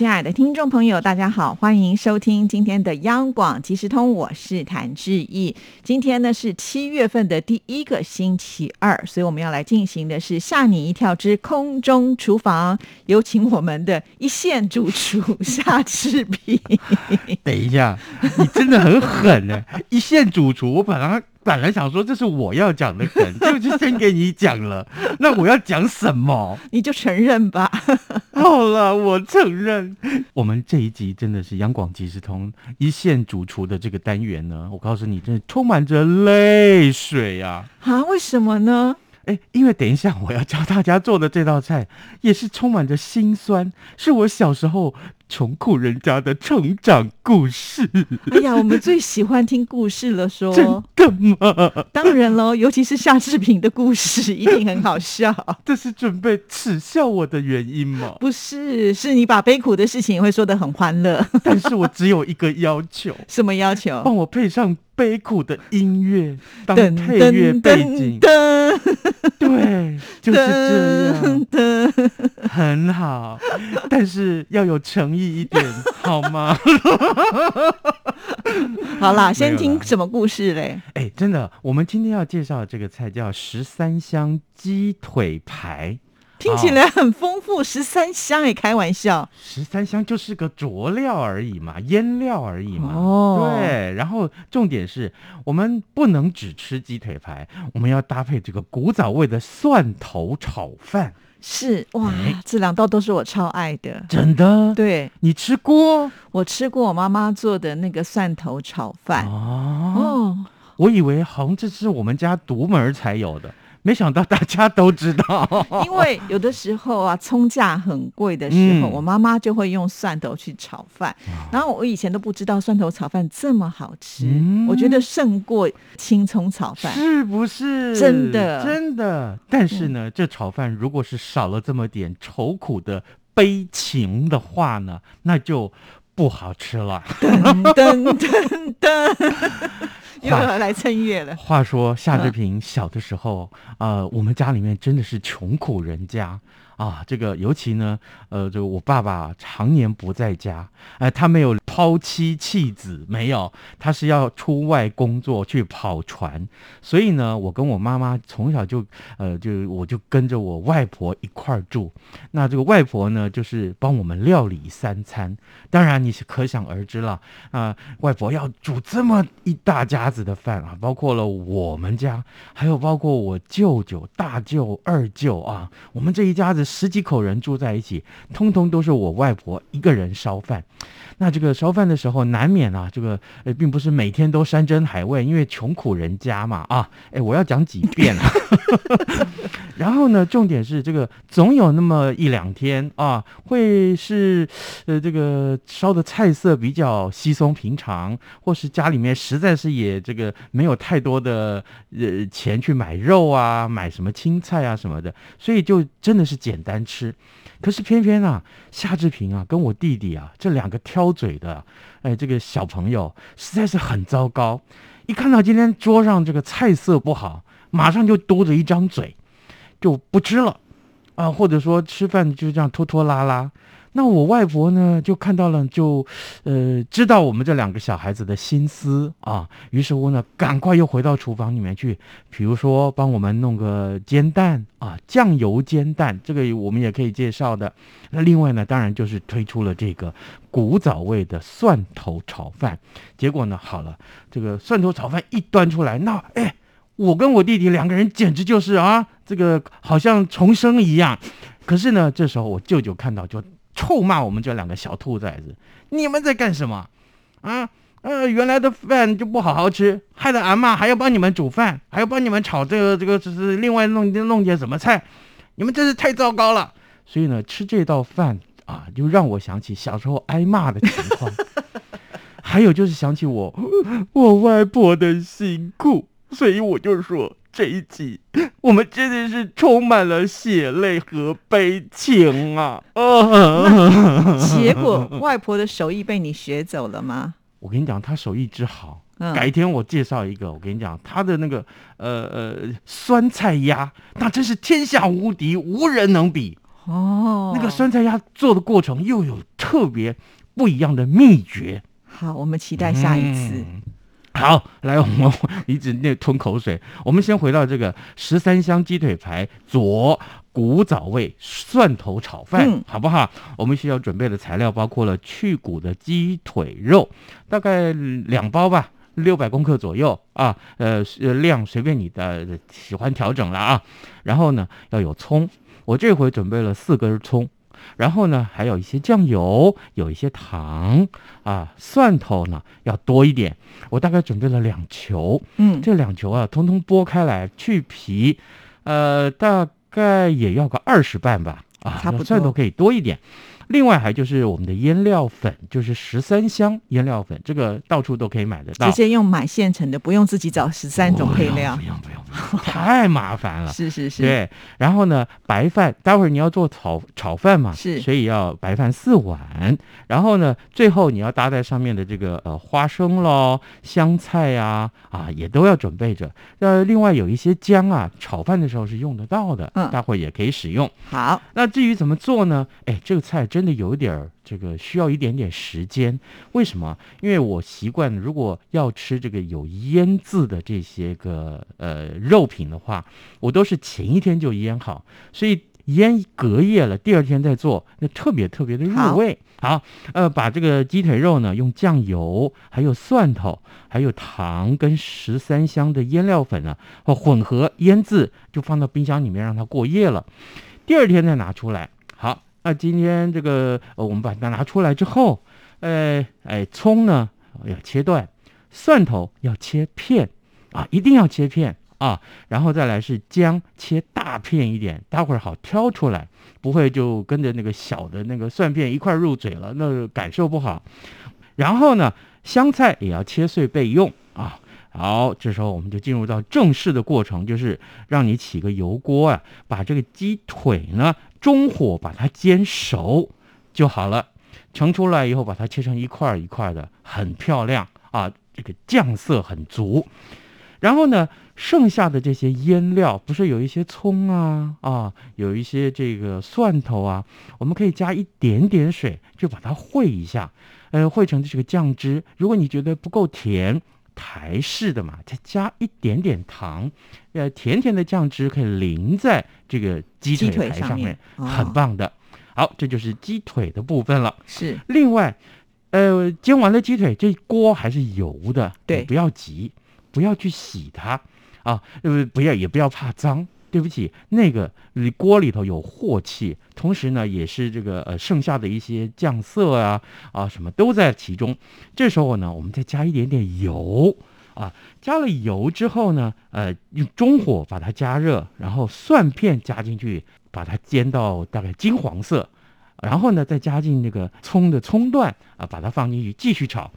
亲爱的听众朋友，大家好，欢迎收听今天的央广即时通，我是谭志毅。今天呢是七月份的第一个星期二，所以我们要来进行的是吓你一跳之空中厨房，有请我们的一线主厨夏志平。等一下，你真的很狠呢！一线主厨，我本来本来想说这是我要讲的梗，就先给你讲了。那我要讲什么？你就承认吧。好了，我承认。我们这一集真的是央广即时通一线主厨的这个单元呢，我告诉你，真的充满着泪水啊！啊，为什么呢？哎，因为等一下我要教大家做的这道菜，也是充满着辛酸，是我小时候。穷苦人家的成长故事。哎呀，我们最喜欢听故事了，说真的吗？当然喽，尤其是夏志平的故事，一定很好笑。这是准备耻笑我的原因吗？不是，是你把悲苦的事情也会说的很欢乐。但是我只有一个要求，什么要求？帮我配上悲苦的音乐当配乐背景。对，就是这样，很好。但是要有诚意。一点好吗？好啦，先听什么故事嘞？哎，真的，我们今天要介绍的这个菜叫十三香鸡腿排，听起来很丰富。十三香也开玩笑，十三香就是个佐料而已嘛，腌料而已嘛。哦，对。然后重点是我们不能只吃鸡腿排，我们要搭配这个古早味的蒜头炒饭。是哇，这两道都是我超爱的，真的。对，你吃过？我吃过我妈妈做的那个蒜头炒饭。哦，我以为好像这是我们家独门才有的。没想到大家都知道，因为有的时候啊，葱价很贵的时候，我妈妈就会用蒜头去炒饭。然后我以前都不知道蒜头炒饭这么好吃，我觉得胜过青葱炒饭，是不是？真的，真的。但是呢，这炒饭如果是少了这么点愁苦的悲情的话呢，那就不好吃了。噔噔噔噔。又要来蹭月了。话说夏志平小的时候，呃，我们家里面真的是穷苦人家。啊，这个尤其呢，呃，这个我爸爸常年不在家，哎，他没有抛妻弃子，没有，他是要出外工作去跑船，所以呢，我跟我妈妈从小就，呃，就我就跟着我外婆一块儿住，那这个外婆呢，就是帮我们料理三餐，当然你是可想而知了，啊，外婆要煮这么一大家子的饭啊，包括了我们家，还有包括我舅舅、大舅、二舅啊，我们这一家子。十几口人住在一起，通通都是我外婆一个人烧饭。那这个烧饭的时候，难免啊，这个呃，并不是每天都山珍海味，因为穷苦人家嘛啊，哎，我要讲几遍啊。然后呢，重点是这个总有那么一两天啊，会是呃这个烧的菜色比较稀松平常，或是家里面实在是也这个没有太多的呃钱去买肉啊，买什么青菜啊什么的，所以就真的是简。单吃，可是偏偏啊，夏志平啊，跟我弟弟啊，这两个挑嘴的，哎，这个小朋友实在是很糟糕。一看到今天桌上这个菜色不好，马上就嘟着一张嘴，就不吃了啊，或者说吃饭就这样拖拖拉拉。那我外婆呢，就看到了，就，呃，知道我们这两个小孩子的心思啊，于是乎呢，赶快又回到厨房里面去，比如说帮我们弄个煎蛋啊，酱油煎蛋，这个我们也可以介绍的。那另外呢，当然就是推出了这个古早味的蒜头炒饭。结果呢，好了，这个蒜头炒饭一端出来，那哎，我跟我弟弟两个人简直就是啊，这个好像重生一样。可是呢，这时候我舅舅看到就。臭骂我们这两个小兔崽子！你们在干什么？啊，呃，原来的饭就不好好吃，害得俺妈还要帮你们煮饭，还要帮你们炒这个这个，就是另外弄弄点什么菜，你们真是太糟糕了。所以呢，吃这道饭啊，就让我想起小时候挨骂的情况，还有就是想起我我外婆的辛苦，所以我就说这一集我们真的是充满了血泪和悲情啊！啊，结果外婆的手艺被你学走了吗？我跟你讲，她手艺之好，嗯改天我介绍一个。我跟你讲，她的那个呃呃酸菜鸭，那真是天下无敌，无人能比。哦，那个酸菜鸭做的过程又有特别不一样的秘诀。好，我们期待下一次。嗯好，来，我们一直那吞口水。我们先回到这个十三香鸡腿排佐古早味蒜头炒饭，嗯好不好？我们需要准备的材料包括了去骨的鸡腿肉，大概两包吧。六百公克左右啊，呃，是量随便你的喜欢调整了啊。然后呢，要有葱，我这回准备了四根葱，然后呢，还有一些酱油，有一些糖啊，蒜头呢要多一点，我大概准备了两球，嗯，这两球啊，通通剥开来去皮，呃，大概也要个二十瓣吧，啊，差不多。蒜头可以多一点。另外还就是我们的腌料粉，就是十三香腌料粉，这个到处都可以买得到直。接用买现成的，不用自己找十三种配料不。用不用不用，太麻烦了。是是是，对，然后呢，白饭，待会儿你要做炒炒饭嘛，是所以要白饭四碗。然后呢，最后你要搭在上面的这个呃花生喽、香菜呀啊也都要准备着。呃，另外有一些姜啊，炒饭的时候是用得到的，嗯待会儿也可以使用。好，那至于怎么做呢？哎，这个菜真的有点儿这个需要一点点时间。为什么？因为我习惯，如果要吃这个有腌制的这些个呃肉品的话，我都是前一天就腌好，所以腌隔夜了，第二天再做，那特别特别的入味。好，呃，把这个鸡腿肉呢，用酱油、还有蒜头、还有糖跟十三香的腌料粉呢，哦混合腌制，就放到冰箱里面让它过夜了。第二天再拿出来。那今天这个，我们把它拿出来之后，呃，哎，葱呢要切断，蒜头要切片啊，一定要切片啊，然后再来是姜切大片一点，待会儿好挑出来，不会就跟着那个小的那个蒜片一块入嘴了，那感受不好。然后呢，香菜也要切碎备用啊。好，这时候我们就进入到正式的过程，就是让你起个油锅啊，把这个鸡腿呢中火把它煎熟就好了。盛出来以后，把它切成一块一块的，很漂亮啊，这个酱色很足。然后呢，剩下的这些腌料，不是有一些葱啊啊，有一些这个蒜头啊，我们可以加一点点水，就把它烩一下，呃，烩成这个酱汁。如果你觉得不够甜，台式的嘛，再加一点点糖，呃，甜甜的酱汁可以淋在这个鸡鸡腿排上面哦很棒的。好，这就是鸡腿的部分了。是另外，呃，煎完了鸡腿，这锅还是油的，对不要急，不要去洗它啊，呃，不要也不要怕脏。对不起，那个锅里头有镬气，同时呢，也是这个呃剩下的一些酱色啊啊什么都在其中。这时候呢，我们再加一点点油啊，加了油之后呢，呃，用中火把它加热，然后蒜片加进去，把它煎到大概金黄色。然后呢，再加进那个葱的葱段啊，把它放进去继续炒，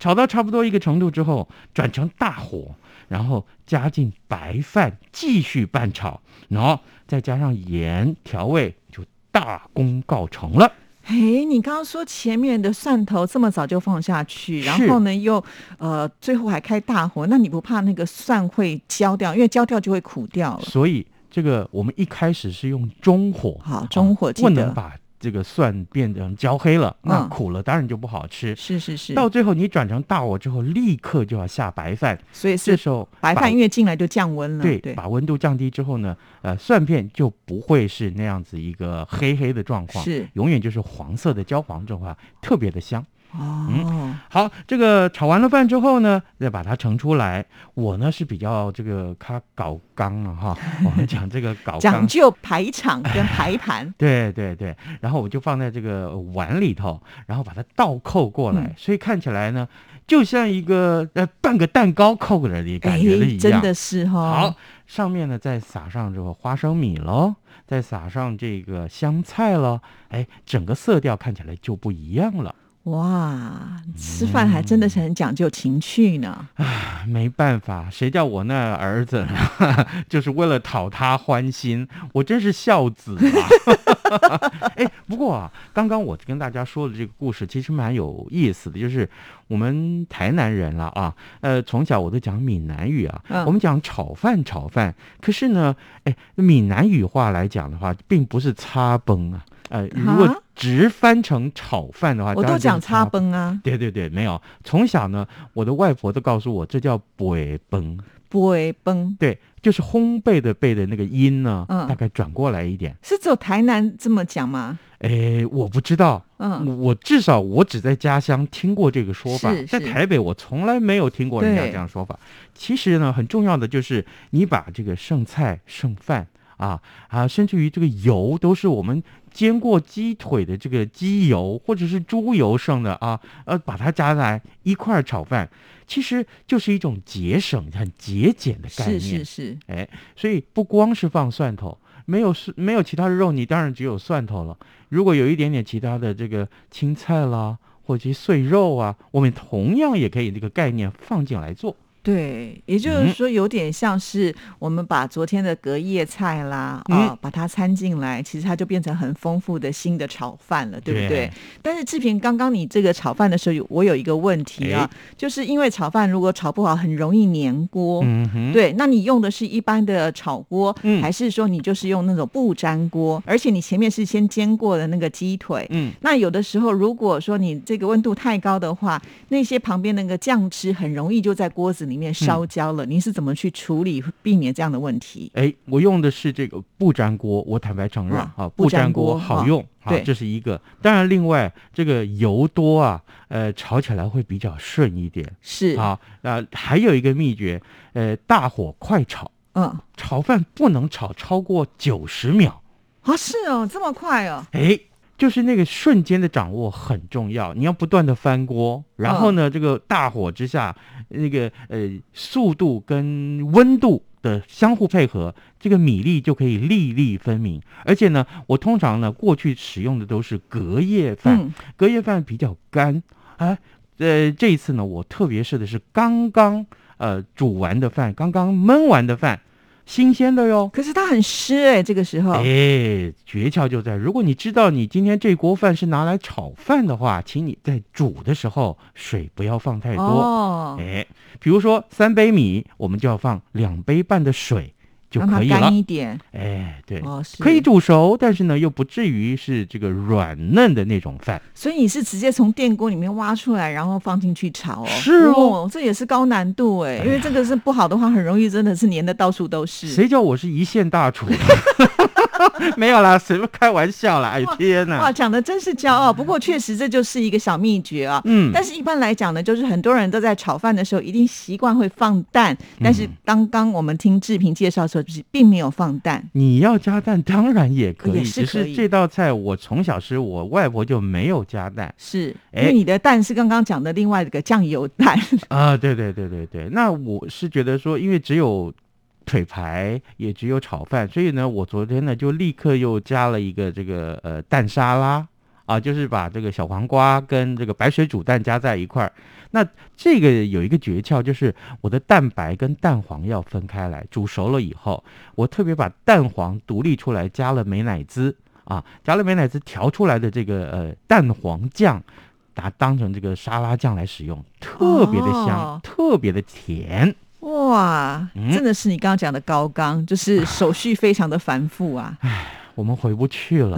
炒到差不多一个程度之后，转成大火，然后加进白饭继续拌炒，然后再加上盐调味，就大功告成了。嘿，你刚刚说前面的蒜头这么早就放下去，然是后呢又呃最后还开大火，那你不怕那个蒜会焦掉？因为焦掉就会苦掉了。所以这个我们一开始是用中火，好中火不能把这个蒜变成焦黑了，那嗯苦了当然就不好吃。是是是，到最后你转成大火之后，立刻就要下白饭，所以这时候白饭越进来就降温了。对，对，把温度降低之后呢，呃，蒜片就不会是那样子一个黑黑的状况，是永远就是黄色的焦黄状况，特别的香。哦，好，这个炒完了饭之后呢，再把它盛出来。我呢是比较这个它搞缸了哈，我们讲这个搞。讲究排场跟排盘。对对对，然后我就放在这个碗里头，然后把它倒扣过来，嗯所以看起来呢，就像一个呃半个蛋糕扣过来的感觉的一样。真的是哈、好，上面呢再撒上这个花生米喽，再撒上这个香菜喽，哎，整个色调看起来就不一样了。哇，吃饭还真的是很讲究情趣呢。没办法，谁叫我那儿子呢？就是为了讨他欢心，我真是孝子啊！哎，不过啊，刚刚我跟大家说的这个故事其实蛮有意思的，就是我们台南人了啊，呃，从小我都讲闽南语啊，嗯我们讲炒饭炒饭，可是呢，哎，闽南语话来讲的话，并不是擦崩啊，呃，如果啊直翻成炒饭的话，我都讲擦崩。啊，对对对，没有。从小呢，我的外婆都告诉我，这叫北崩。崩，对，就是烘焙的焙的那个音呢，嗯大概转过来一点。是只有台南这么讲吗？诶，我不知道，嗯，我我至少我只在家乡听过这个说法是，在台北我从来没有听过人家这样说法。其实呢，很重要的就是你把这个剩菜剩饭啊啊，甚至于这个油都是我们煎过鸡腿的这个鸡油或者是猪油剩的啊，呃，把它加来一块儿炒饭，其实就是一种节省、很节俭的概念。是是是，哎，所以不光是放蒜头，没有是没有其他的肉，你当然只有蒜头了。如果有一点点其他的这个青菜啦，或者是碎肉啊，我们同样也可以这个概念放进来做。对，也就是嗯说，有点像是我们把昨天的隔夜菜啦，嗯啊，把它掺进来，其实它就变成很丰富的新的炒饭了，对不对？对但是志平，刚刚你这个炒饭的时候，有我有一个问题啊，就是因为炒饭如果炒不好，很容易粘锅。对，那你用的是一般的炒锅，嗯还是说你就是用那种不粘锅？而且你前面是先煎过的那个鸡腿，嗯，那有的时候如果说你这个温度太高的话，那些旁边那个酱汁很容易就在锅子里面烧焦了。您是怎么去处理，避免这样的问题？哎，我用的是这个不粘锅，我坦白承认啊啊，不粘锅好用啊对，这是一个。当然，另外这个油多啊，呃，炒起来会比较顺一点是，啊。呃，还有一个秘诀，呃，大火快炒。嗯，炒饭不能炒超过九十秒，啊，是哦，这么快哦，哎，就是那个瞬间的掌握很重要。你要不断的翻锅，然后呢，这个大火之下，那个呃速度跟温度的相互配合，这个米粒就可以粒粒分明。而且呢，我通常呢过去使用的都是隔夜饭，嗯，隔夜饭比较干，哎，呃，这一次呢，我特别试的是刚刚呃煮完的饭，刚刚焖完的饭，新鲜的哟。可是它很湿哎，这个时候，哎，诀窍就在，如果你知道你今天这锅饭是拿来炒饭的话，请你在煮的时候水不要放太多。哦，哎，比如说三杯米，我们就要放两杯半的水就让它可以了干。一点，哎，对，可以。煮熟，但是呢又不至于是这个软嫩的那种饭。所以你是直接从电锅里面挖出来，然后放进去炒哦？是哦这也是高难度哎，因为这个是不好的话，很容易真的是粘的到处都是。谁叫我是一线大厨？没有啦，随便开玩笑啦！哎天呐哇，讲的真是骄傲。不过确实这就是一个小秘诀啊。嗯，但是一般来讲呢，就是很多人都在炒饭的时候一定习惯会放蛋，但是刚刚我们听志平介绍的时候，就是并没有放蛋。你要加蛋当然也可以，只是这道菜我从小吃，我外婆就没有加蛋是因哎为你的蛋是刚刚讲的另外一个酱油蛋，啊。对对对对对，那我是觉得说，因为只有腿排，也只有炒饭，所以呢，我昨天呢就立刻又加了一个这个呃蛋沙拉啊，就是把这个小黄瓜跟这个白水煮蛋加在一块儿。那这个有一个诀窍，就是我的蛋白跟蛋黄要分开来，煮熟了以后，我特别把蛋黄独立出来，加了美乃滋啊，加了美乃滋调出来的这个呃蛋黄酱，把它当成这个沙拉酱来使用，特别的香，哦特别的甜。哇，真的是你刚刚讲的高纲，就是手续非常的繁复啊。我们回不去了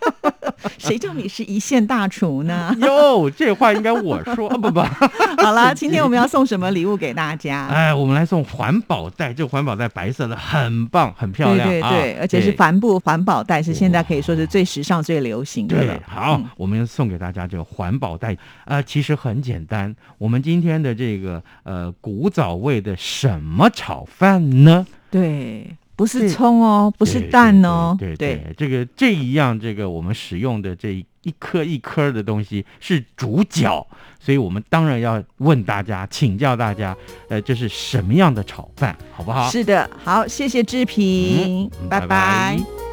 谁叫你是一线大厨呢？哟，这话应该我说，啊不不，好了，今天我们要送什么礼物给大家？哎，我们来送环保袋，这个环保袋白色的，很棒，很漂亮，对对对，而且是帆布环保袋，是现在可以说是最时尚、最流行的对了，。好，嗯我们送给大家这个环保袋，呃，其实很简单。我们今天的这个呃古早味的什么炒饭呢？对，不是葱哦，不是蛋哦，对对对，这个这一样，这个我们使用的这一颗一颗的东西是主角，所以我们当然要问大家，请教大家，呃，这是什么样的炒饭，好不好？是的，好，谢谢志平，拜嗯拜。拜拜